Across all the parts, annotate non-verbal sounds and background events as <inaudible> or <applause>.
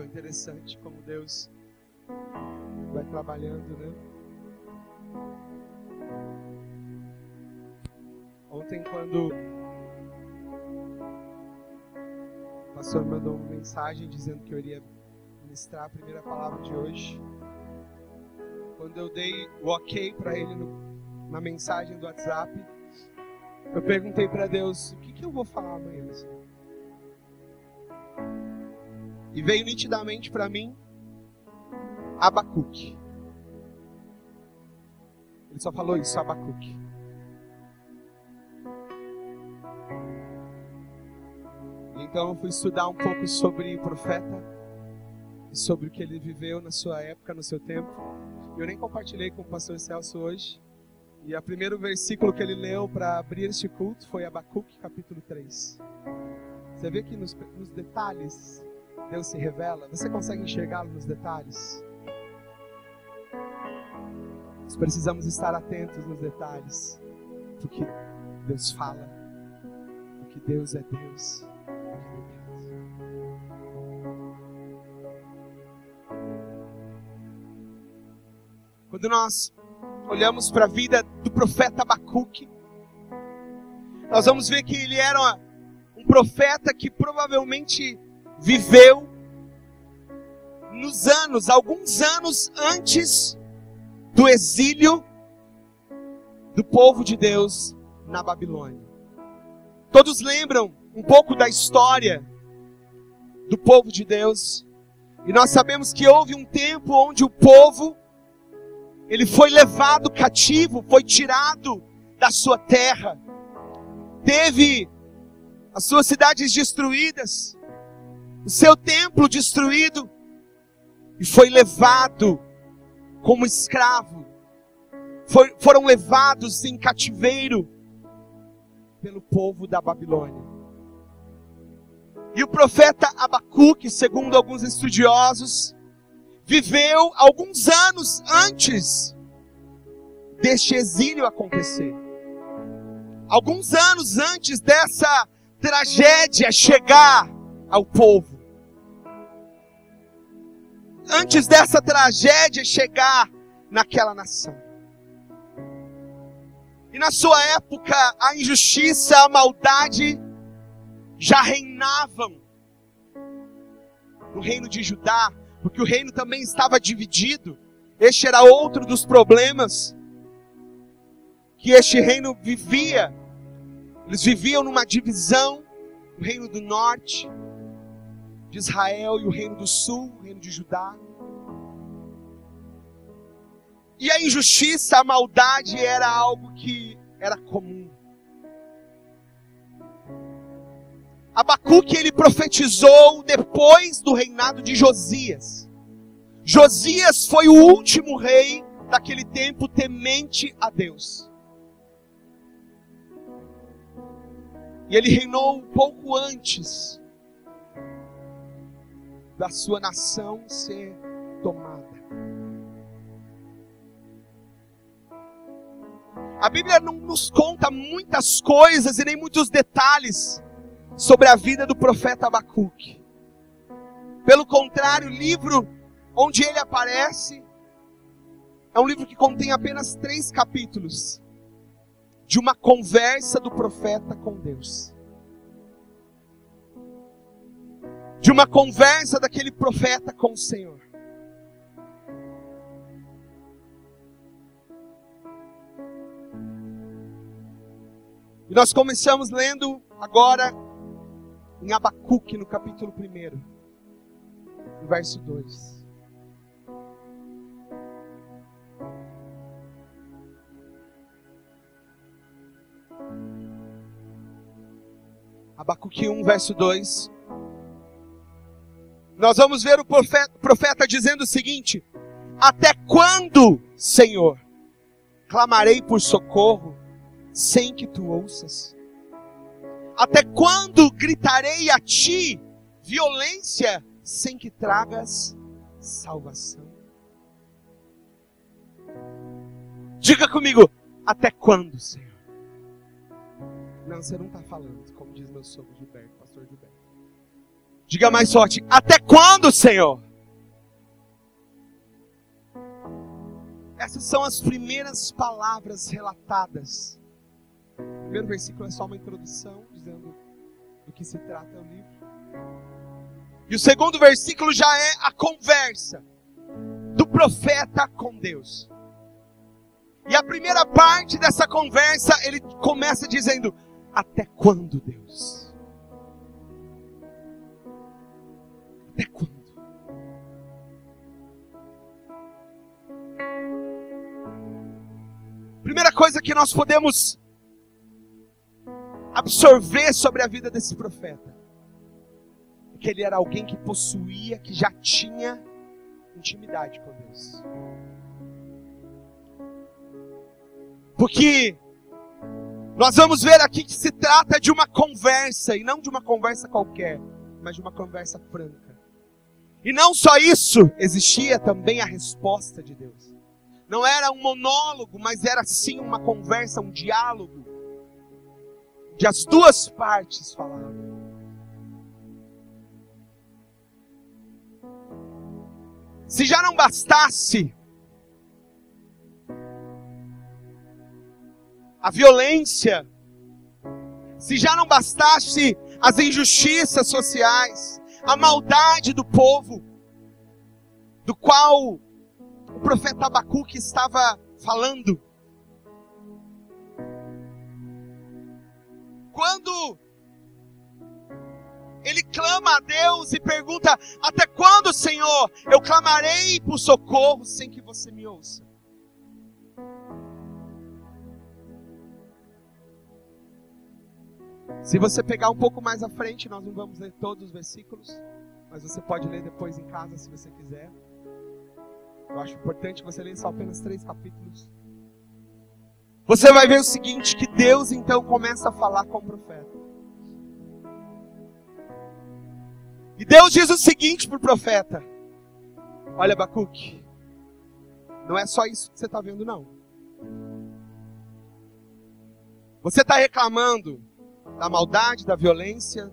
Tão interessante como Deus vai trabalhando, né? Ontem, quando o pastor mandou uma mensagem dizendo que eu iria ministrar a primeira palavra de hoje, quando eu dei o ok para ele no, na mensagem do WhatsApp, eu perguntei para Deus: o que, que eu vou falar amanhã? Senhor? E veio nitidamente para mim Abacuque. Ele só falou isso, Abacuque. Então eu fui estudar um pouco sobre o profeta sobre o que ele viveu na sua época, no seu tempo. Eu nem compartilhei com o pastor Celso hoje. E o primeiro versículo que ele leu para abrir este culto foi Abacuque, capítulo 3. Você vê que nos, nos detalhes Deus se revela? Você consegue enxergá-lo nos detalhes? Nós precisamos estar atentos nos detalhes, porque Deus fala, porque Deus é Deus. Quando nós olhamos para a vida do profeta Abacuque, nós vamos ver que ele era um profeta que provavelmente viveu nos anos, alguns anos antes do exílio do povo de Deus na Babilônia. Todos lembram um pouco da história do povo de Deus. E nós sabemos que houve um tempo onde o povo ele foi levado cativo, foi tirado da sua terra. Teve as suas cidades destruídas, o seu templo destruído e foi levado como escravo. Foram levados em cativeiro pelo povo da Babilônia. E o profeta Abacuque, segundo alguns estudiosos, viveu alguns anos antes deste exílio acontecer. Alguns anos antes dessa tragédia chegar ao povo. Antes dessa tragédia chegar naquela nação. E na sua época, a injustiça, a maldade já reinavam no reino de Judá, porque o reino também estava dividido. Este era outro dos problemas que este reino vivia. Eles viviam numa divisão, o reino do norte de Israel e o reino do sul, o reino de Judá. E a injustiça, a maldade era algo que era comum. Abacuque ele profetizou depois do reinado de Josias. Josias foi o último rei daquele tempo temente a Deus. E ele reinou um pouco antes da sua nação ser tomada. A Bíblia não nos conta muitas coisas e nem muitos detalhes sobre a vida do profeta Abacuque. Pelo contrário, o livro onde ele aparece é um livro que contém apenas três capítulos de uma conversa do profeta com Deus. De uma conversa daquele profeta com o Senhor. E nós começamos lendo agora em Abacuque, no capítulo 1, no verso 2. Abacuque 1, verso 2 nós vamos ver o profeta, profeta dizendo o seguinte: Até quando, Senhor, clamarei por socorro sem que tu ouças? Até quando gritarei a ti violência sem que tragas salvação? Diga comigo, até quando, Senhor? Não, você não está falando, como diz meu sogro Gilberto, pastor Gilberto. Diga mais forte: Até quando, Senhor? Essas são as primeiras palavras relatadas. O primeiro versículo é só uma introdução, dizendo do que se trata o livro. E o segundo versículo já é a conversa do profeta com Deus. E a primeira parte dessa conversa, ele começa dizendo: Até quando, Deus? Até quando? Primeira coisa que nós podemos absorver sobre a vida desse profeta é que ele era alguém que possuía, que já tinha intimidade com Deus. Porque nós vamos ver aqui que se trata de uma conversa, e não de uma conversa qualquer, mas de uma conversa franca. E não só isso, existia também a resposta de Deus. Não era um monólogo, mas era sim uma conversa, um diálogo, de as duas partes falavam. Se já não bastasse a violência, se já não bastasse as injustiças sociais, a maldade do povo, do qual o profeta Abacuque estava falando. Quando ele clama a Deus e pergunta: Até quando, Senhor, eu clamarei por socorro sem que você me ouça? Se você pegar um pouco mais à frente, nós não vamos ler todos os versículos, mas você pode ler depois em casa se você quiser. Eu acho importante você ler só apenas três capítulos. Você vai ver o seguinte: que Deus então começa a falar com o profeta. E Deus diz o seguinte para o profeta: Olha, Abacuque, não é só isso que você está vendo, não. Você está reclamando da maldade, da violência,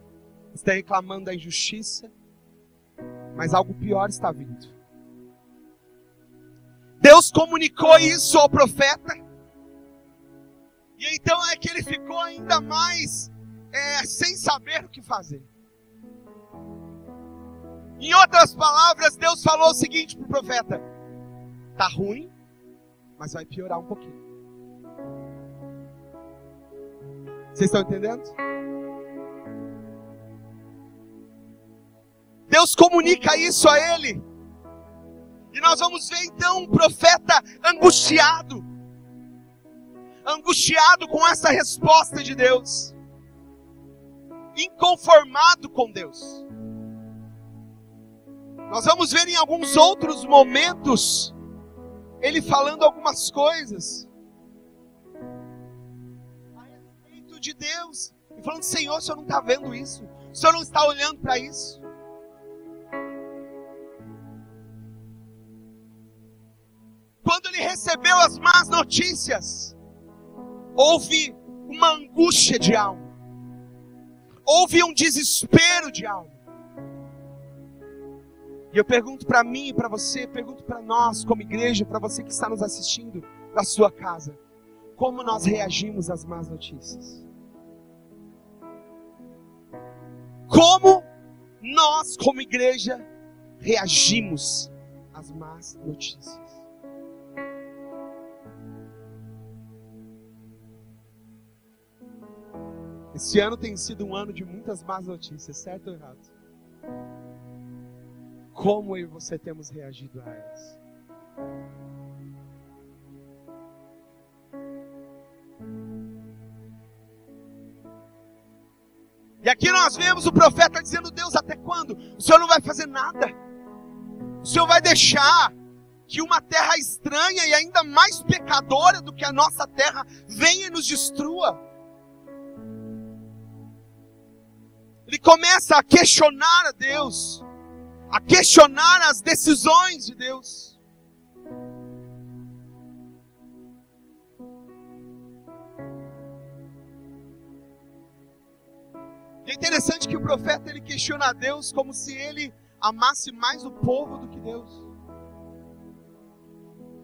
está reclamando da injustiça, mas algo pior está vindo. Deus comunicou isso ao profeta, e então é que ele ficou ainda mais é, sem saber o que fazer. Em outras palavras, Deus falou o seguinte para o profeta: tá ruim, mas vai piorar um pouquinho. Vocês estão entendendo? Deus comunica isso a ele. E nós vamos ver então um profeta angustiado. Angustiado com essa resposta de Deus. Inconformado com Deus. Nós vamos ver em alguns outros momentos ele falando algumas coisas de Deus. E falando, Senhor, o Senhor não está vendo isso. O Senhor não está olhando para isso. Quando ele recebeu as más notícias, houve uma angústia de alma. Houve um desespero de alma. E eu pergunto para mim e para você, pergunto para nós como igreja, para você que está nos assistindo da sua casa, como nós reagimos às más notícias? Como nós, como igreja, reagimos às más notícias. Esse ano tem sido um ano de muitas más notícias, certo ou errado? Como eu e você temos reagido a elas? E aqui nós vemos o profeta dizendo: Deus, até quando? O Senhor não vai fazer nada. O Senhor vai deixar que uma terra estranha e ainda mais pecadora do que a nossa terra venha e nos destrua. Ele começa a questionar a Deus, a questionar as decisões de Deus. E é interessante que o profeta ele questiona a Deus como se ele amasse mais o povo do que Deus.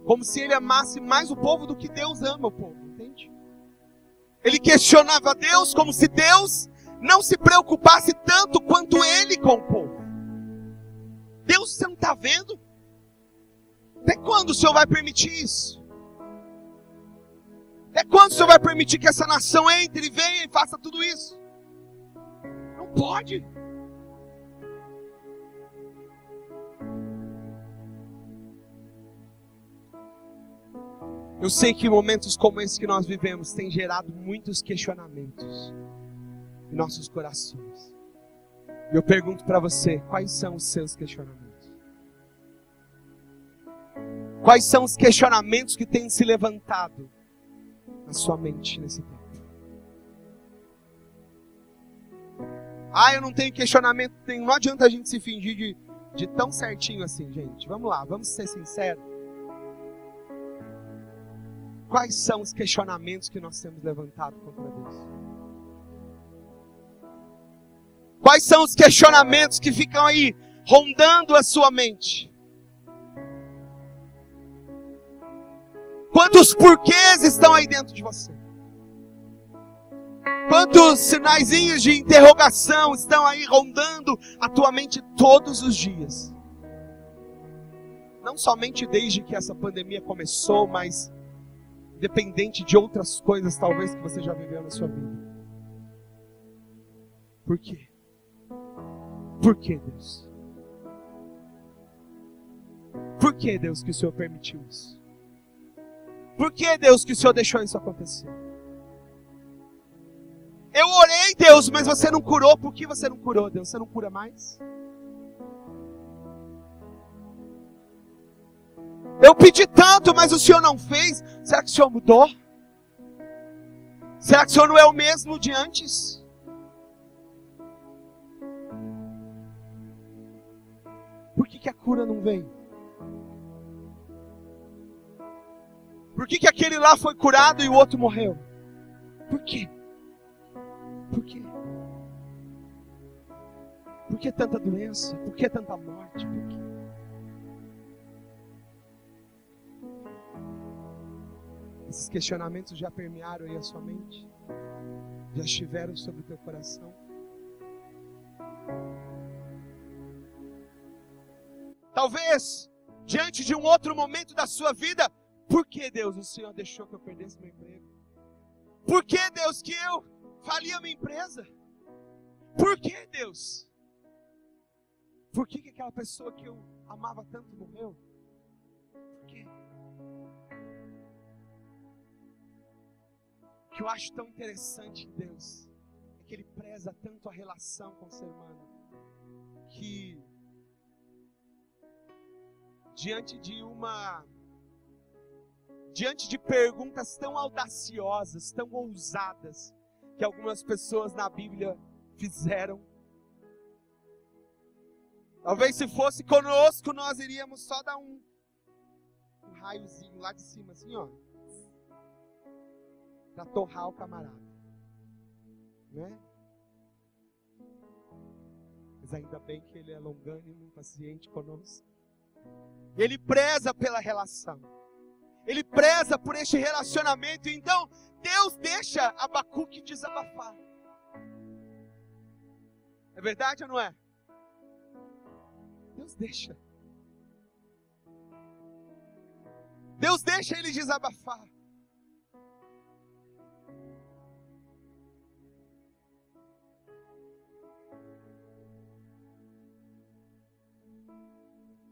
Como se ele amasse mais o povo do que Deus ama o povo, entende? Ele questionava Deus como se Deus não se preocupasse tanto quanto ele com o povo. Deus, você não está vendo? Até quando o Senhor vai permitir isso? Até quando o Senhor vai permitir que essa nação entre e venha e faça tudo isso? Pode. Eu sei que momentos como esse que nós vivemos têm gerado muitos questionamentos em nossos corações. E eu pergunto para você, quais são os seus questionamentos? Quais são os questionamentos que têm se levantado na sua mente nesse tempo? Ah, eu não tenho questionamento. Não adianta a gente se fingir de, de tão certinho assim, gente. Vamos lá, vamos ser sinceros. Quais são os questionamentos que nós temos levantado contra Deus? Quais são os questionamentos que ficam aí rondando a sua mente? Quantos porquês estão aí dentro de você? Quantos sinaizinhos de interrogação estão aí rondando a tua mente todos os dias? Não somente desde que essa pandemia começou, mas dependente de outras coisas talvez que você já viveu na sua vida. Por quê? Por que Deus? Por que Deus que o Senhor permitiu isso? Por que, Deus, que o Senhor deixou isso acontecer? Eu orei, Deus, mas você não curou. Por que você não curou, Deus? Você não cura mais? Eu pedi tanto, mas o Senhor não fez. Será que o Senhor mudou? Será que o Senhor não é o mesmo de antes? Por que, que a cura não vem? Por que, que aquele lá foi curado e o outro morreu? Por quê? Por quê? Por que tanta doença? Por que tanta morte? Por quê? Esses questionamentos já permearam aí a sua mente? Já estiveram sobre o teu coração? Talvez, diante de um outro momento da sua vida, por que, Deus, o Senhor deixou que eu perdesse meu emprego? Por que, Deus, que eu fali a minha empresa? Por que, Deus? Por que, que aquela pessoa que eu amava tanto morreu? Por quê? O que eu acho tão interessante em Deus é que Ele preza tanto a relação com o ser humano que diante de uma diante de perguntas tão audaciosas, tão ousadas, que algumas pessoas na Bíblia fizeram. Talvez se fosse conosco, nós iríamos só dar um, um raiozinho lá de cima, assim, ó. Pra torrar o camarada. Né? Mas ainda bem que ele é longânimo, paciente conosco. Ele preza pela relação. Ele preza por este relacionamento. Então, Deus deixa Abacuque desabafar. É verdade ou não é? Deus deixa. Deus deixa ele desabafar.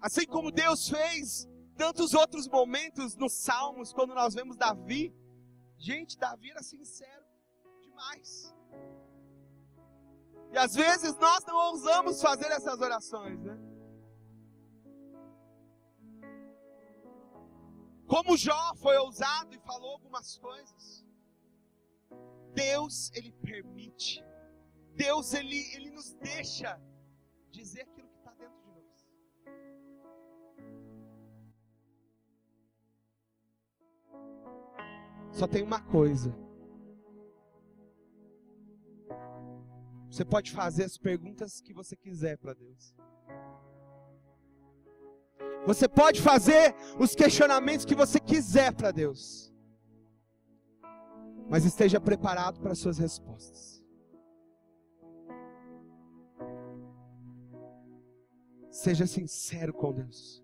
Assim como Deus fez tantos outros momentos nos Salmos, quando nós vemos Davi. Gente, Davi era sincero demais. E às vezes nós não ousamos fazer essas orações, né? Como Jó foi ousado e falou algumas coisas. Deus, ele permite. Deus, ele, ele nos deixa dizer aquilo Só tem uma coisa. Você pode fazer as perguntas que você quiser para Deus. Você pode fazer os questionamentos que você quiser para Deus. Mas esteja preparado para as suas respostas. Seja sincero com Deus.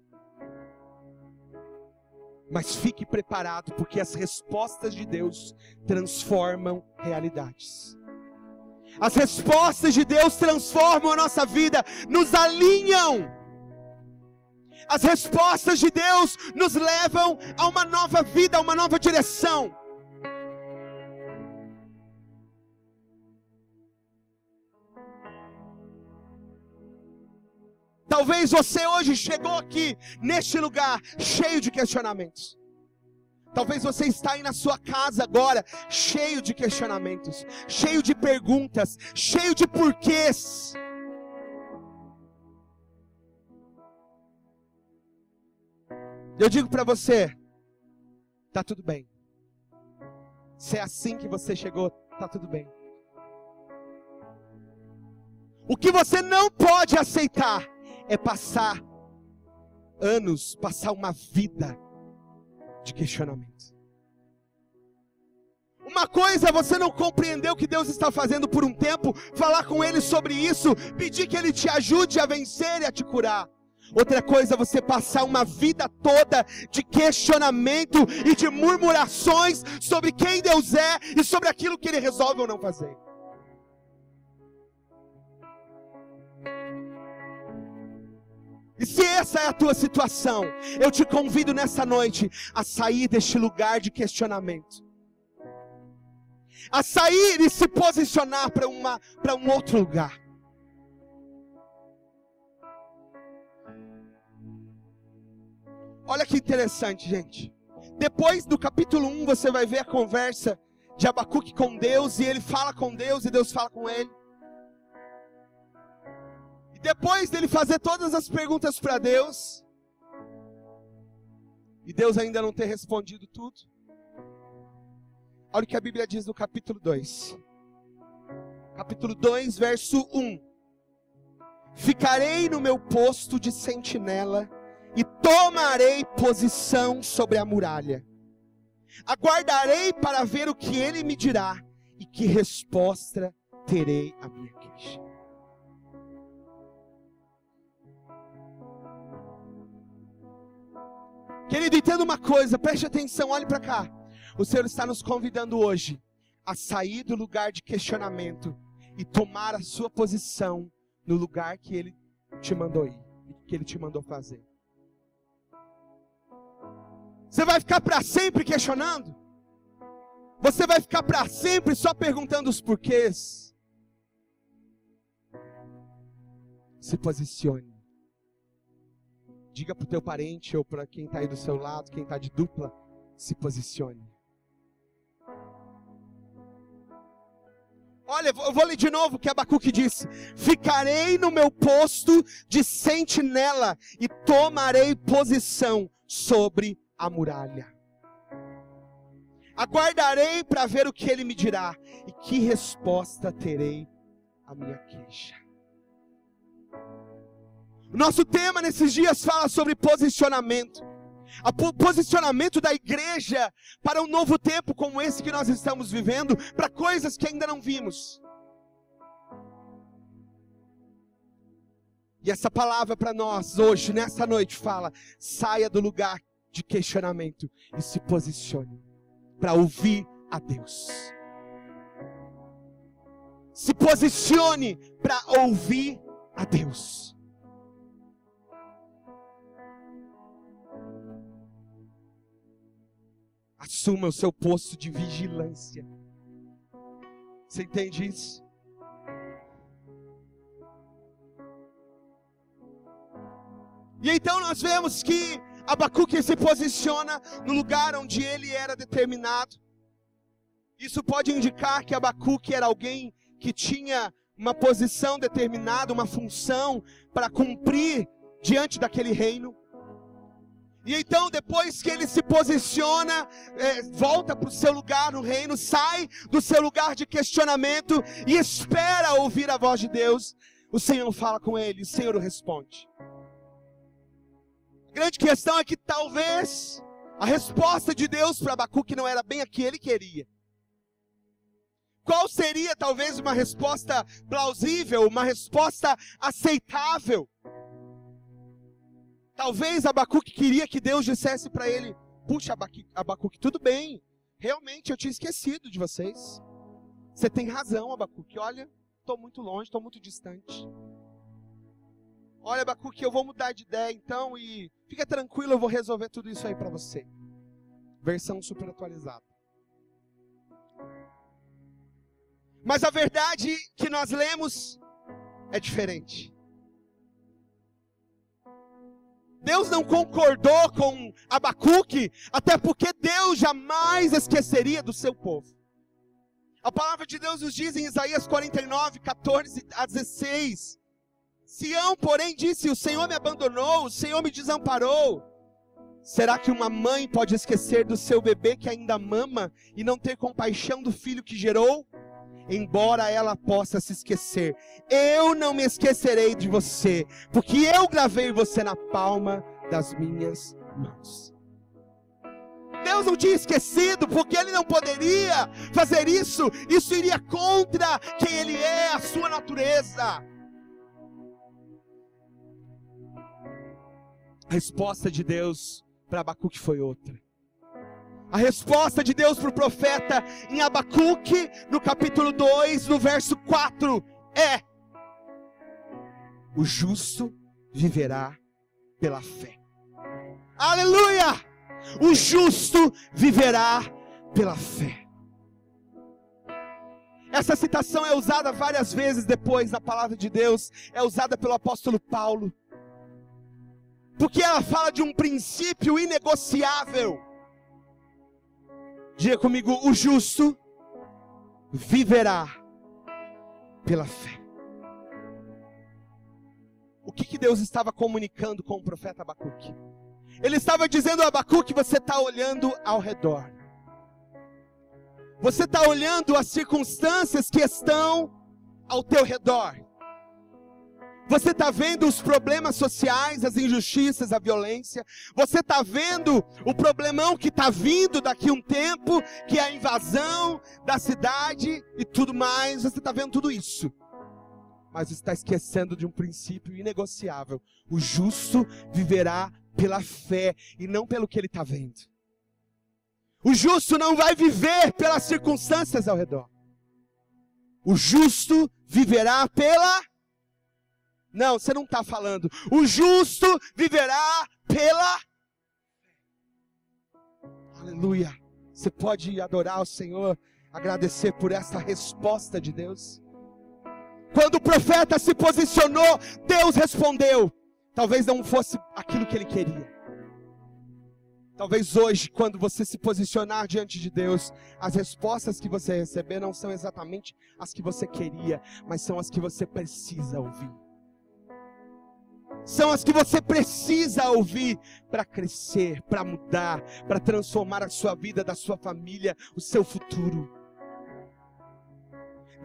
Mas fique preparado, porque as respostas de Deus transformam realidades. As respostas de Deus transformam a nossa vida, nos alinham. As respostas de Deus nos levam a uma nova vida, a uma nova direção. Talvez você hoje chegou aqui, neste lugar, cheio de questionamentos. Talvez você está aí na sua casa agora, cheio de questionamentos, cheio de perguntas, cheio de porquês. Eu digo para você, tá tudo bem. Se é assim que você chegou, tá tudo bem. O que você não pode aceitar é passar anos, passar uma vida de questionamento. Uma coisa você não compreender o que Deus está fazendo por um tempo, falar com Ele sobre isso, pedir que Ele te ajude a vencer e a te curar. Outra coisa você passar uma vida toda de questionamento e de murmurações sobre quem Deus é e sobre aquilo que Ele resolve ou não fazer. E se essa é a tua situação, eu te convido nessa noite a sair deste lugar de questionamento. A sair e se posicionar para um outro lugar. Olha que interessante, gente. Depois do capítulo 1, você vai ver a conversa de Abacuque com Deus, e ele fala com Deus, e Deus fala com ele. Depois dele fazer todas as perguntas para Deus, e Deus ainda não ter respondido tudo, olha o que a Bíblia diz no capítulo 2. Capítulo 2, verso 1. Ficarei no meu posto de sentinela e tomarei posição sobre a muralha. Aguardarei para ver o que ele me dirá e que resposta terei à minha queixa. Querido, entenda uma coisa, preste atenção, olhe para cá. O Senhor está nos convidando hoje a sair do lugar de questionamento e tomar a sua posição no lugar que Ele te mandou ir, que Ele te mandou fazer. Você vai ficar para sempre questionando? Você vai ficar para sempre só perguntando os porquês? Se posicione. Diga para o teu parente ou para quem está aí do seu lado, quem está de dupla, se posicione. Olha, eu vou ler de novo o que Abacuque disse: Ficarei no meu posto de sentinela e tomarei posição sobre a muralha. Aguardarei para ver o que ele me dirá e que resposta terei à minha queixa. Nosso tema nesses dias fala sobre posicionamento. O posicionamento da igreja para um novo tempo como esse que nós estamos vivendo, para coisas que ainda não vimos. E essa palavra para nós hoje, nessa noite, fala: saia do lugar de questionamento e se posicione para ouvir a Deus. Se posicione para ouvir a Deus. Assuma o seu posto de vigilância. Você entende isso? E então nós vemos que Abacuque se posiciona no lugar onde ele era determinado. Isso pode indicar que Abacuque era alguém que tinha uma posição determinada, uma função para cumprir diante daquele reino. E então, depois que ele se posiciona, é, volta para o seu lugar no reino, sai do seu lugar de questionamento e espera ouvir a voz de Deus, o Senhor fala com ele, o Senhor o responde. A grande questão é que talvez a resposta de Deus para Abacuque não era bem a que ele queria. Qual seria talvez uma resposta plausível, uma resposta aceitável? Talvez Abacuque queria que Deus dissesse para ele: Puxa, Abacuque, tudo bem, realmente eu tinha esquecido de vocês. Você tem razão, Abacuque. Olha, estou muito longe, estou muito distante. Olha, Abacuque, eu vou mudar de ideia então e fica tranquilo, eu vou resolver tudo isso aí para você. Versão super atualizada. Mas a verdade que nós lemos é diferente. Deus não concordou com Abacuque, até porque Deus jamais esqueceria do seu povo. A palavra de Deus nos diz em Isaías 49, 14 a 16: Sião, porém, disse: O Senhor me abandonou, o Senhor me desamparou. Será que uma mãe pode esquecer do seu bebê que ainda mama e não ter compaixão do filho que gerou? Embora ela possa se esquecer, eu não me esquecerei de você, porque eu gravei você na palma das minhas mãos. Deus não tinha esquecido, porque Ele não poderia fazer isso, isso iria contra quem Ele é, a sua natureza. A resposta de Deus para Abacuque foi outra. A resposta de Deus para o profeta em Abacuque, no capítulo 2, no verso 4, é: O justo viverá pela fé. Aleluia! O justo viverá pela fé. Essa citação é usada várias vezes depois da palavra de Deus, é usada pelo apóstolo Paulo, porque ela fala de um princípio inegociável Diga comigo: o justo viverá pela fé. O que, que Deus estava comunicando com o profeta Abacuque? Ele estava dizendo a Abacuque: você está olhando ao redor. Você está olhando as circunstâncias que estão ao teu redor. Você está vendo os problemas sociais, as injustiças, a violência. Você está vendo o problemão que está vindo daqui a um tempo, que é a invasão da cidade e tudo mais. Você está vendo tudo isso. Mas está esquecendo de um princípio inegociável. O justo viverá pela fé e não pelo que ele está vendo. O justo não vai viver pelas circunstâncias ao redor. O justo viverá pela não, você não está falando. O justo viverá pela. Aleluia. Você pode adorar o Senhor, agradecer por essa resposta de Deus. Quando o profeta se posicionou, Deus respondeu. Talvez não fosse aquilo que ele queria. Talvez hoje, quando você se posicionar diante de Deus, as respostas que você receber não são exatamente as que você queria, mas são as que você precisa ouvir são as que você precisa ouvir para crescer, para mudar, para transformar a sua vida, da sua família, o seu futuro.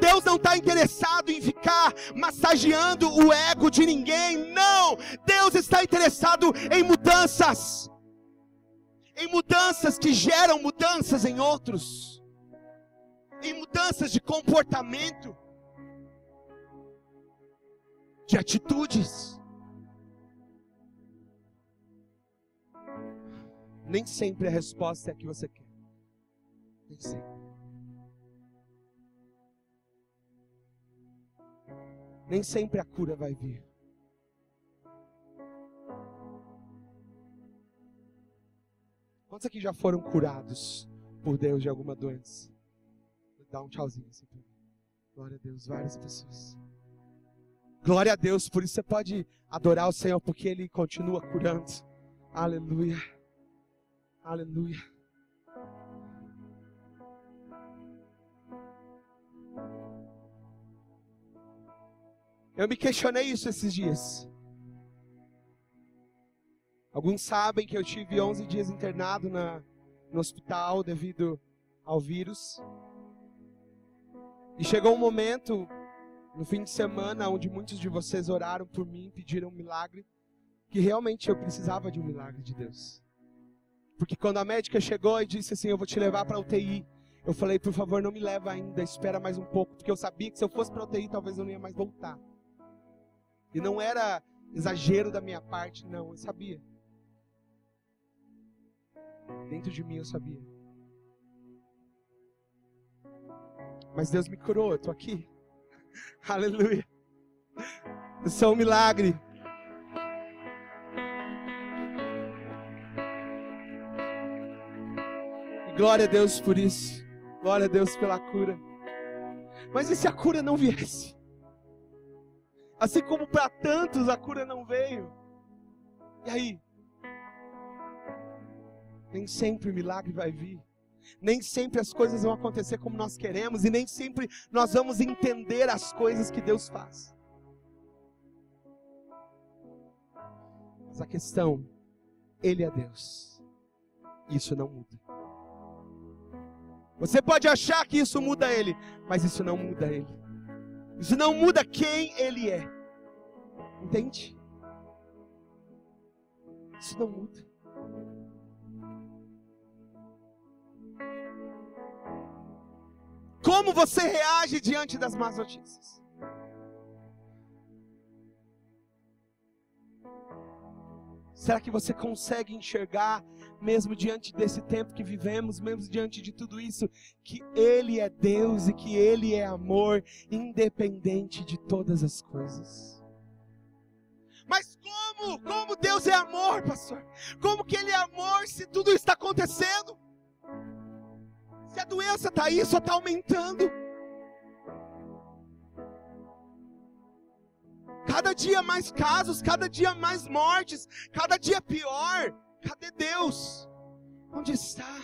Deus não está interessado em ficar massageando o ego de ninguém, não! Deus está interessado em mudanças, em mudanças que geram mudanças em outros, em mudanças de comportamento, de atitudes. Nem sempre a resposta é a que você quer. Nem sempre. Nem sempre a cura vai vir. Quantos aqui já foram curados por Deus de alguma doença? Dá um tchauzinho assim pra mim. Glória a Deus, várias pessoas. Glória a Deus, por isso você pode adorar o Senhor, porque Ele continua curando. Aleluia. Aleluia. Eu me questionei isso esses dias. Alguns sabem que eu tive 11 dias internado na, no hospital devido ao vírus. E chegou um momento, no fim de semana, onde muitos de vocês oraram por mim, pediram um milagre, que realmente eu precisava de um milagre de Deus. Porque quando a médica chegou e disse assim: Eu vou te levar para UTI, eu falei: Por favor, não me leva ainda, espera mais um pouco, porque eu sabia que se eu fosse para UTI, talvez eu não ia mais voltar. E não era exagero da minha parte, não, eu sabia. Dentro de mim eu sabia. Mas Deus me curou, eu tô aqui. <laughs> Aleluia. Isso é um milagre. Glória a Deus por isso. Glória a Deus pela cura. Mas e se a cura não viesse? Assim como para tantos a cura não veio. E aí? Nem sempre o milagre vai vir. Nem sempre as coisas vão acontecer como nós queremos e nem sempre nós vamos entender as coisas que Deus faz. Mas a questão, Ele é Deus. Isso não muda. Você pode achar que isso muda Ele, mas isso não muda Ele. Isso não muda quem Ele é. Entende? Isso não muda. Como você reage diante das más notícias? Será que você consegue enxergar, mesmo diante desse tempo que vivemos, mesmo diante de tudo isso, que Ele é Deus e que Ele é amor, independente de todas as coisas? Mas como? Como Deus é amor, pastor? Como que Ele é amor se tudo está acontecendo? Se a doença está aí, só está aumentando. Cada dia mais casos, cada dia mais mortes, cada dia pior. Cadê Deus? Onde está?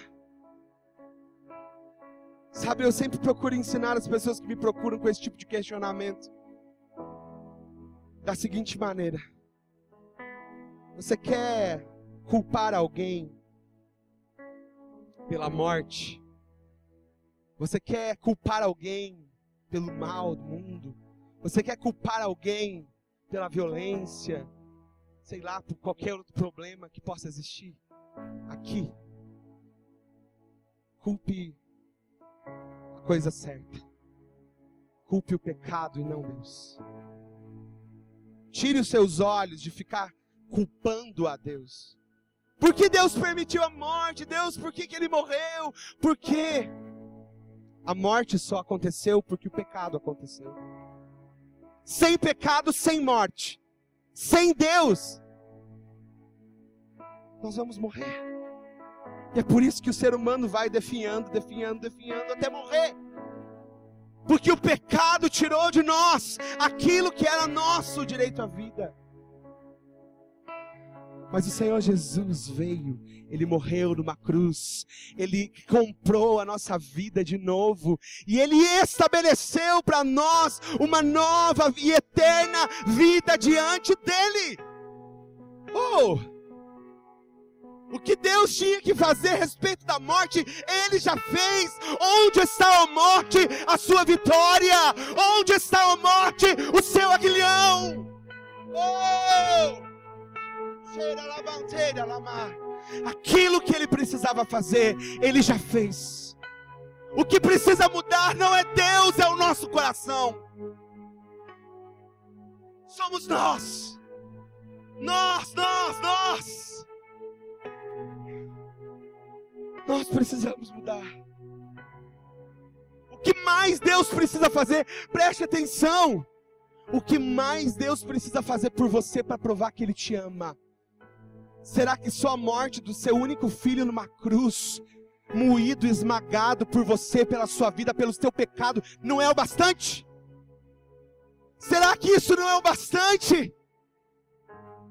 Sabe, eu sempre procuro ensinar as pessoas que me procuram com esse tipo de questionamento da seguinte maneira: Você quer culpar alguém pela morte? Você quer culpar alguém pelo mal do mundo? Você quer culpar alguém pela violência? Sei lá, por qualquer outro problema que possa existir? Aqui. Culpe a coisa certa. Culpe o pecado e não Deus. Tire os seus olhos de ficar culpando a Deus. Por que Deus permitiu a morte? Deus, por que, que ele morreu? Por quê? A morte só aconteceu porque o pecado aconteceu. Sem pecado, sem morte. Sem Deus, nós vamos morrer. E é por isso que o ser humano vai definhando, definhando, definhando até morrer. Porque o pecado tirou de nós aquilo que era nosso direito à vida. Mas o Senhor Jesus veio, Ele morreu numa cruz, Ele comprou a nossa vida de novo, e Ele estabeleceu para nós uma nova e eterna vida diante dEle. Oh! O que Deus tinha que fazer a respeito da morte, Ele já fez. Onde está a morte, a sua vitória? Onde está a morte, o seu aguilhão? Oh! Aquilo que ele precisava fazer, ele já fez. O que precisa mudar não é Deus, é o nosso coração. Somos nós. Nós, nós, nós. Nós precisamos mudar. O que mais Deus precisa fazer? Preste atenção. O que mais Deus precisa fazer por você para provar que Ele te ama? Será que só a morte do seu único filho numa cruz, moído, esmagado por você, pela sua vida, pelo seu pecado, não é o bastante? Será que isso não é o bastante?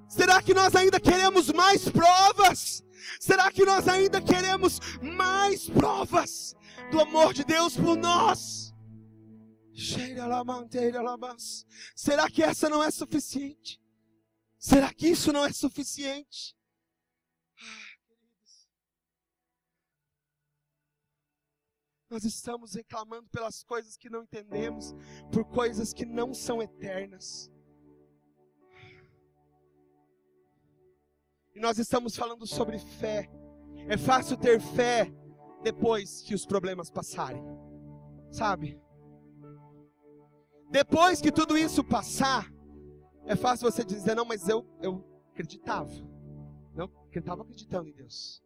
Será que nós ainda queremos mais provas? Será que nós ainda queremos mais provas do amor de Deus por nós? Será que essa não é suficiente? Será que isso não é suficiente? Nós estamos reclamando pelas coisas que não entendemos, por coisas que não são eternas. E nós estamos falando sobre fé. É fácil ter fé depois que os problemas passarem, sabe? Depois que tudo isso passar, é fácil você dizer: não, mas eu, eu acreditava. Não, eu estava acreditando em Deus.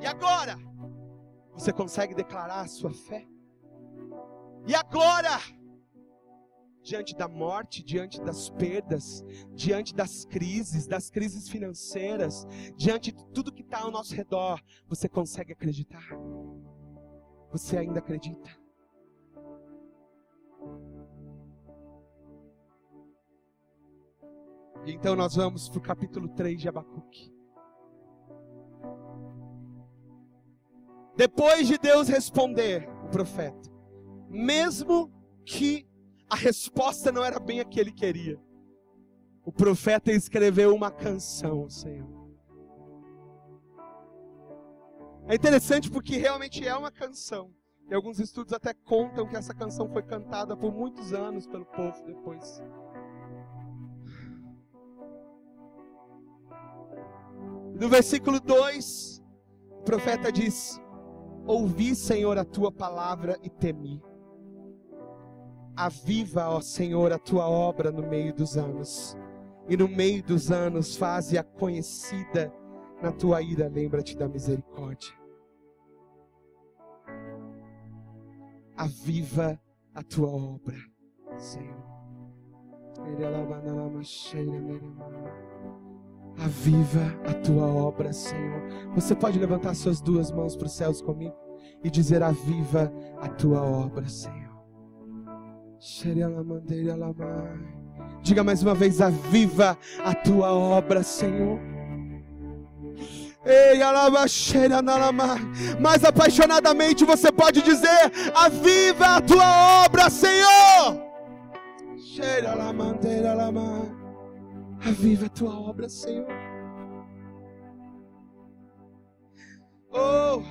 E agora? Você consegue declarar a sua fé? E agora? Diante da morte, diante das perdas, diante das crises, das crises financeiras, diante de tudo que está ao nosso redor, você consegue acreditar? Você ainda acredita? Então nós vamos para o capítulo 3 de Abacuque. Depois de Deus responder o profeta, mesmo que a resposta não era bem a que ele queria, o profeta escreveu uma canção ao Senhor. É interessante porque realmente é uma canção. E alguns estudos até contam que essa canção foi cantada por muitos anos pelo povo depois. No versículo 2, o profeta diz: Ouvi, Senhor, a tua palavra e temi. Aviva, ó Senhor, a tua obra no meio dos anos. E no meio dos anos, faze-a conhecida na tua ira, lembra-te da misericórdia. Aviva a tua obra, Senhor. Aviva a tua obra, Senhor. Você pode levantar suas duas mãos para os céus comigo e dizer: Aviva a tua obra, Senhor. Diga mais uma vez: Aviva a tua obra, Senhor. Ei, mais apaixonadamente você pode dizer: Aviva a tua obra, Senhor. Cheira la mandeira la Aviva a tua obra, Senhor. Oh,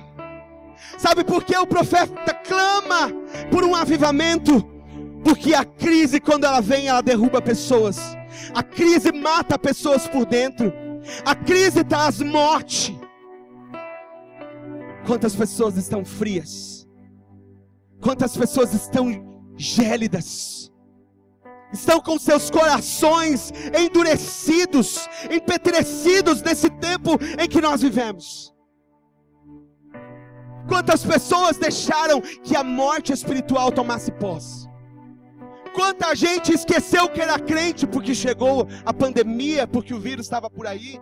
sabe por que o profeta clama por um avivamento? Porque a crise, quando ela vem, ela derruba pessoas. A crise mata pessoas por dentro. A crise traz morte. Quantas pessoas estão frias? Quantas pessoas estão gélidas? Estão com seus corações endurecidos, empetrecidos nesse tempo em que nós vivemos. Quantas pessoas deixaram que a morte espiritual tomasse posse? Quanta gente esqueceu que era crente porque chegou a pandemia, porque o vírus estava por aí?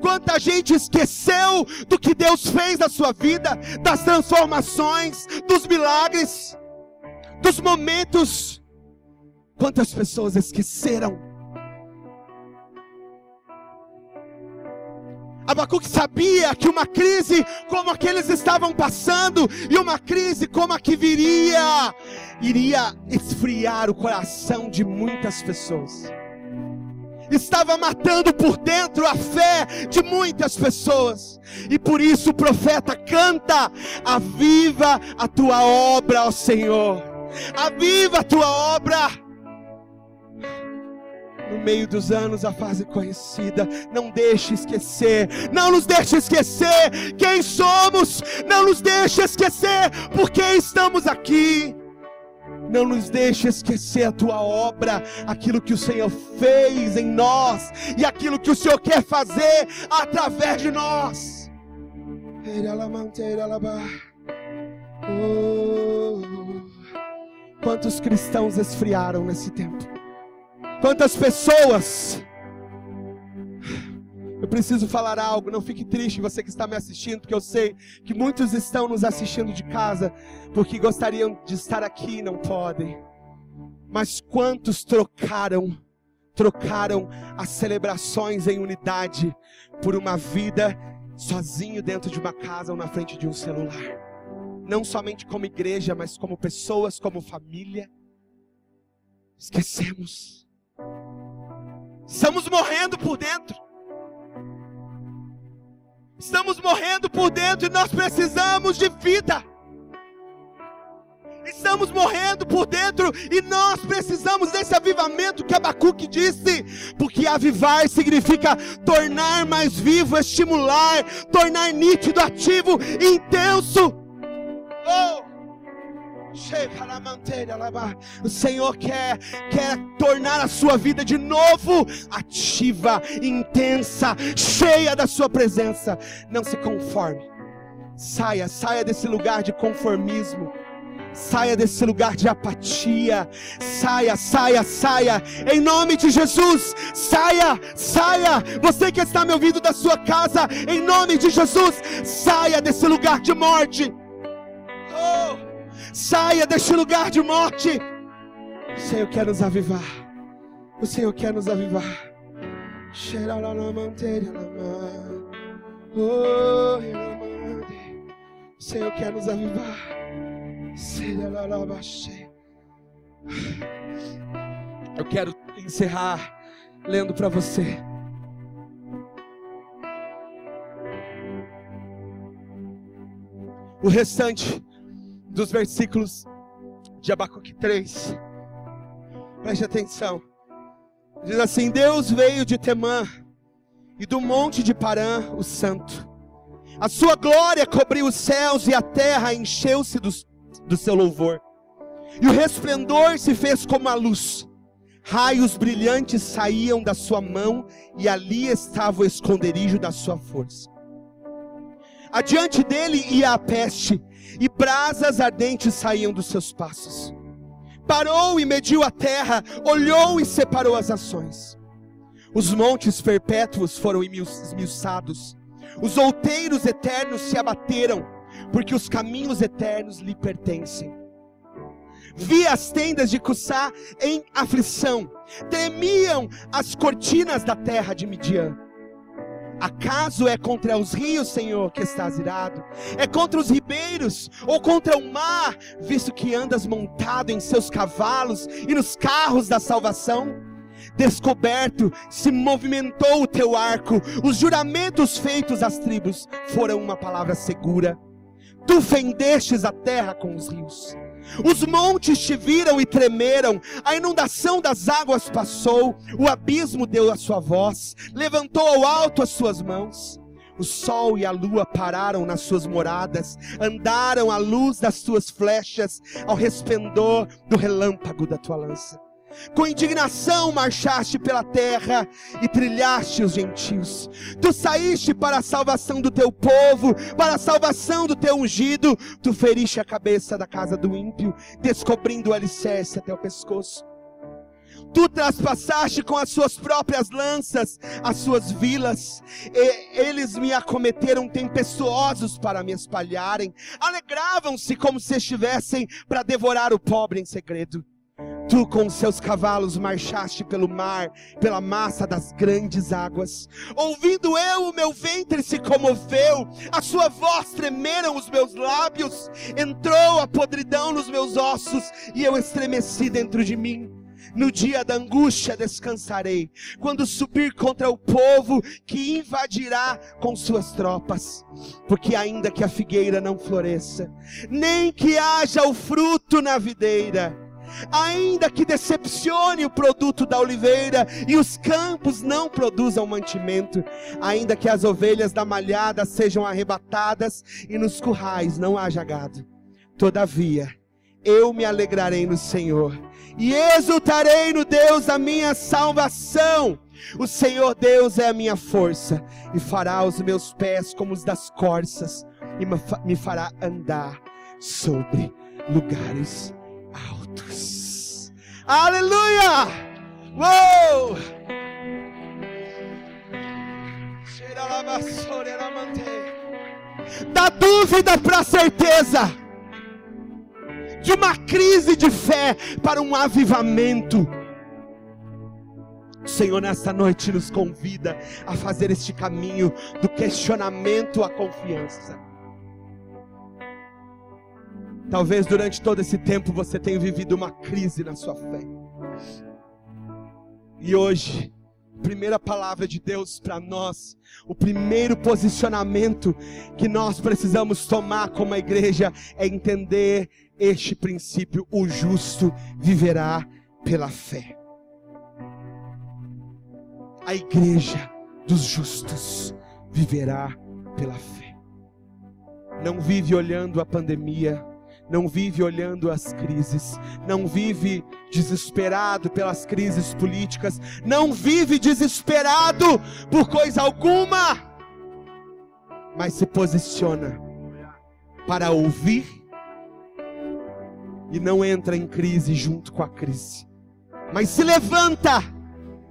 Quanta gente esqueceu do que Deus fez na sua vida, das transformações, dos milagres, dos momentos Quantas pessoas esqueceram? Abacuque sabia que uma crise como a que eles estavam passando, e uma crise como a que viria, iria esfriar o coração de muitas pessoas. Estava matando por dentro a fé de muitas pessoas, e por isso o profeta canta: Aviva a tua obra, ó Senhor, aviva a tua obra no meio dos anos a fase conhecida. Não deixe esquecer, não nos deixe esquecer quem somos, não nos deixe esquecer por que estamos aqui. Não nos deixe esquecer a tua obra, aquilo que o Senhor fez em nós e aquilo que o Senhor quer fazer através de nós. Oh, quantos cristãos esfriaram nesse tempo? Quantas pessoas. Eu preciso falar algo, não fique triste você que está me assistindo, porque eu sei que muitos estão nos assistindo de casa, porque gostariam de estar aqui e não podem. Mas quantos trocaram, trocaram as celebrações em unidade por uma vida sozinho dentro de uma casa ou na frente de um celular? Não somente como igreja, mas como pessoas, como família. Esquecemos Estamos morrendo por dentro. Estamos morrendo por dentro e nós precisamos de vida. Estamos morrendo por dentro e nós precisamos desse avivamento que Abacuque disse, porque avivar significa tornar mais vivo, estimular, tornar nítido, ativo, intenso. Oh! O Senhor quer, quer tornar a sua vida de novo ativa, intensa, cheia da sua presença. Não se conforme. Saia, saia desse lugar de conformismo. Saia desse lugar de apatia. Saia, saia, saia. Em nome de Jesus, saia, saia. Você que está me ouvindo da sua casa, em nome de Jesus, saia desse lugar de morte. Oh. Saia deste lugar de morte. O Senhor quer nos avivar. O Senhor quer nos avivar. Oh, o Senhor quer nos avivar. Eu quero encerrar lendo para você. O restante dos versículos de Abacuque 3. Preste atenção. Diz assim: Deus veio de Temã e do monte de Parã, o santo. A sua glória cobriu os céus e a terra encheu-se do, do seu louvor. E o resplendor se fez como a luz. Raios brilhantes saíam da sua mão e ali estava o esconderijo da sua força. Adiante dele ia a peste, e brasas ardentes saíam dos seus passos. Parou e mediu a terra, olhou e separou as ações. Os montes perpétuos foram esmiuçados, os outeiros eternos se abateram, porque os caminhos eternos lhe pertencem. Vi as tendas de Cussá em aflição, tremiam as cortinas da terra de Midian. Acaso é contra os rios, Senhor, que estás irado? É contra os ribeiros ou contra o mar, visto que andas montado em seus cavalos e nos carros da salvação? Descoberto se movimentou o teu arco, os juramentos feitos às tribos foram uma palavra segura. Tu fendestes a terra com os rios. Os montes te viram e tremeram, a inundação das águas passou, o abismo deu a sua voz, levantou ao alto as suas mãos. O sol e a lua pararam nas suas moradas, andaram à luz das tuas flechas, ao resplendor do relâmpago da tua lança. Com indignação marchaste pela terra e trilhaste os gentios. Tu saíste para a salvação do teu povo, para a salvação do teu ungido. Tu feriste a cabeça da casa do ímpio, descobrindo o alicerce até o pescoço. Tu traspassaste com as suas próprias lanças as suas vilas, e eles me acometeram tempestuosos para me espalharem, alegravam-se como se estivessem para devorar o pobre em segredo. Tu com seus cavalos marchaste pelo mar, pela massa das grandes águas. Ouvindo eu, o meu ventre se comoveu, a sua voz tremeram os meus lábios, entrou a podridão nos meus ossos e eu estremeci dentro de mim. No dia da angústia descansarei, quando subir contra o povo que invadirá com suas tropas. Porque ainda que a figueira não floresça, nem que haja o fruto na videira, ainda que decepcione o produto da oliveira e os campos não produzam mantimento, ainda que as ovelhas da malhada sejam arrebatadas e nos currais não haja gado. Todavia, eu me alegrarei no Senhor e exultarei no Deus da minha salvação. O Senhor Deus é a minha força e fará os meus pés como os das corças e me fará andar sobre lugares altos. Aleluia! Uou! Da dúvida para a certeza, de uma crise de fé para um avivamento. O Senhor, nesta noite, nos convida a fazer este caminho do questionamento à confiança. Talvez durante todo esse tempo você tenha vivido uma crise na sua fé. E hoje, primeira palavra de Deus para nós, o primeiro posicionamento que nós precisamos tomar como igreja é entender este princípio: o justo viverá pela fé. A igreja dos justos viverá pela fé. Não vive olhando a pandemia, não vive olhando as crises, não vive desesperado pelas crises políticas, não vive desesperado por coisa alguma, mas se posiciona para ouvir e não entra em crise junto com a crise, mas se levanta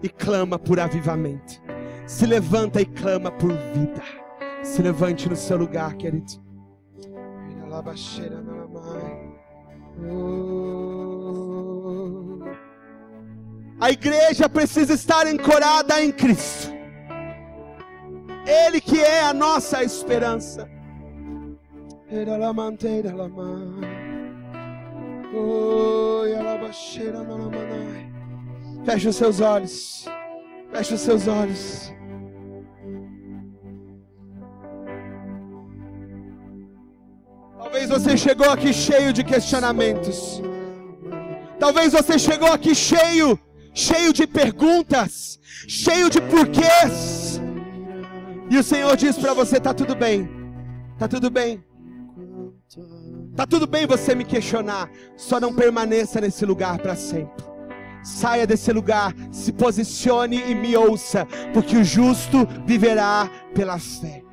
e clama por avivamento, se levanta e clama por vida. Se levante no seu lugar, querido. A igreja precisa estar ancorada em Cristo. Ele que é a nossa esperança. Feche os seus olhos. Feche os seus olhos. Você chegou aqui cheio de questionamentos. Talvez você chegou aqui cheio, cheio de perguntas, cheio de porquês. E o Senhor diz para você: tá tudo bem, tá tudo bem. Tá tudo bem você me questionar, só não permaneça nesse lugar para sempre. Saia desse lugar, se posicione e me ouça, porque o justo viverá pela fé.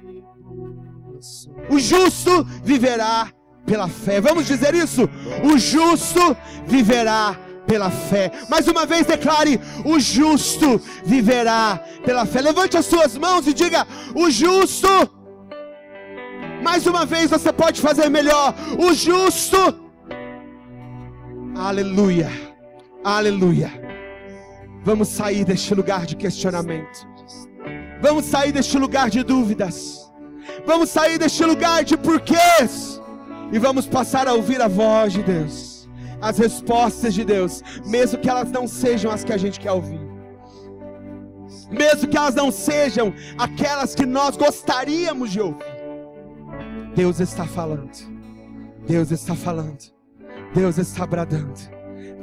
O justo viverá pela fé. Vamos dizer isso? O justo viverá pela fé. Mais uma vez declare: o justo viverá pela fé. Levante as suas mãos e diga: o justo. Mais uma vez você pode fazer melhor. O justo. Aleluia. Aleluia. Vamos sair deste lugar de questionamento. Vamos sair deste lugar de dúvidas. Vamos sair deste lugar de porquês e vamos passar a ouvir a voz de Deus, as respostas de Deus, mesmo que elas não sejam as que a gente quer ouvir, mesmo que elas não sejam aquelas que nós gostaríamos de ouvir. Deus está falando, Deus está falando, Deus está bradando,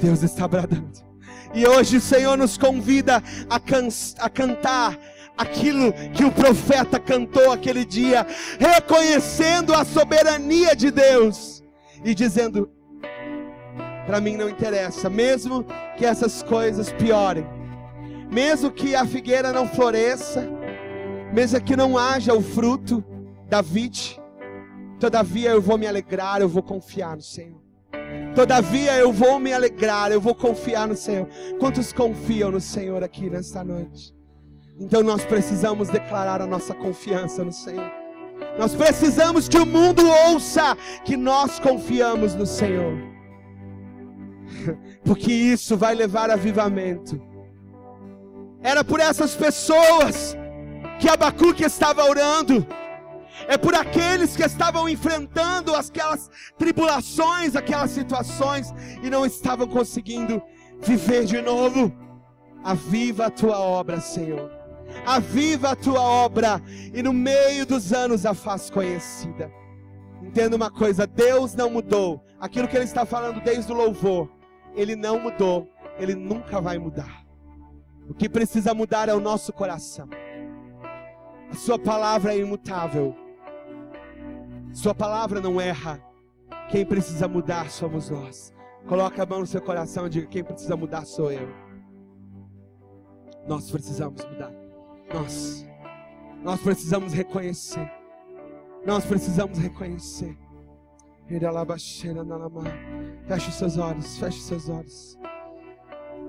Deus está bradando. E hoje o Senhor nos convida a, can a cantar aquilo que o profeta cantou aquele dia, reconhecendo a soberania de Deus e dizendo: para mim não interessa, mesmo que essas coisas piorem, mesmo que a figueira não floresça, mesmo que não haja o fruto da vide, todavia eu vou me alegrar, eu vou confiar no Senhor. Todavia eu vou me alegrar, eu vou confiar no Senhor. Quantos confiam no Senhor aqui nesta noite? Então nós precisamos declarar a nossa confiança no Senhor. Nós precisamos que o mundo ouça que nós confiamos no Senhor. <laughs> Porque isso vai levar avivamento. Era por essas pessoas que Abacuque estava orando. É por aqueles que estavam enfrentando aquelas tribulações, aquelas situações e não estavam conseguindo viver de novo. Aviva a tua obra, Senhor aviva a tua obra e no meio dos anos a faz conhecida. Entenda uma coisa: Deus não mudou. Aquilo que Ele está falando desde o louvor, Ele não mudou, Ele nunca vai mudar. O que precisa mudar é o nosso coração. A Sua palavra é imutável. Sua palavra não erra. Quem precisa mudar somos nós. Coloque a mão no seu coração e diga: quem precisa mudar sou eu. Nós precisamos mudar. Nós, nós precisamos reconhecer. Nós precisamos reconhecer. Feche os seus olhos, feche os seus olhos.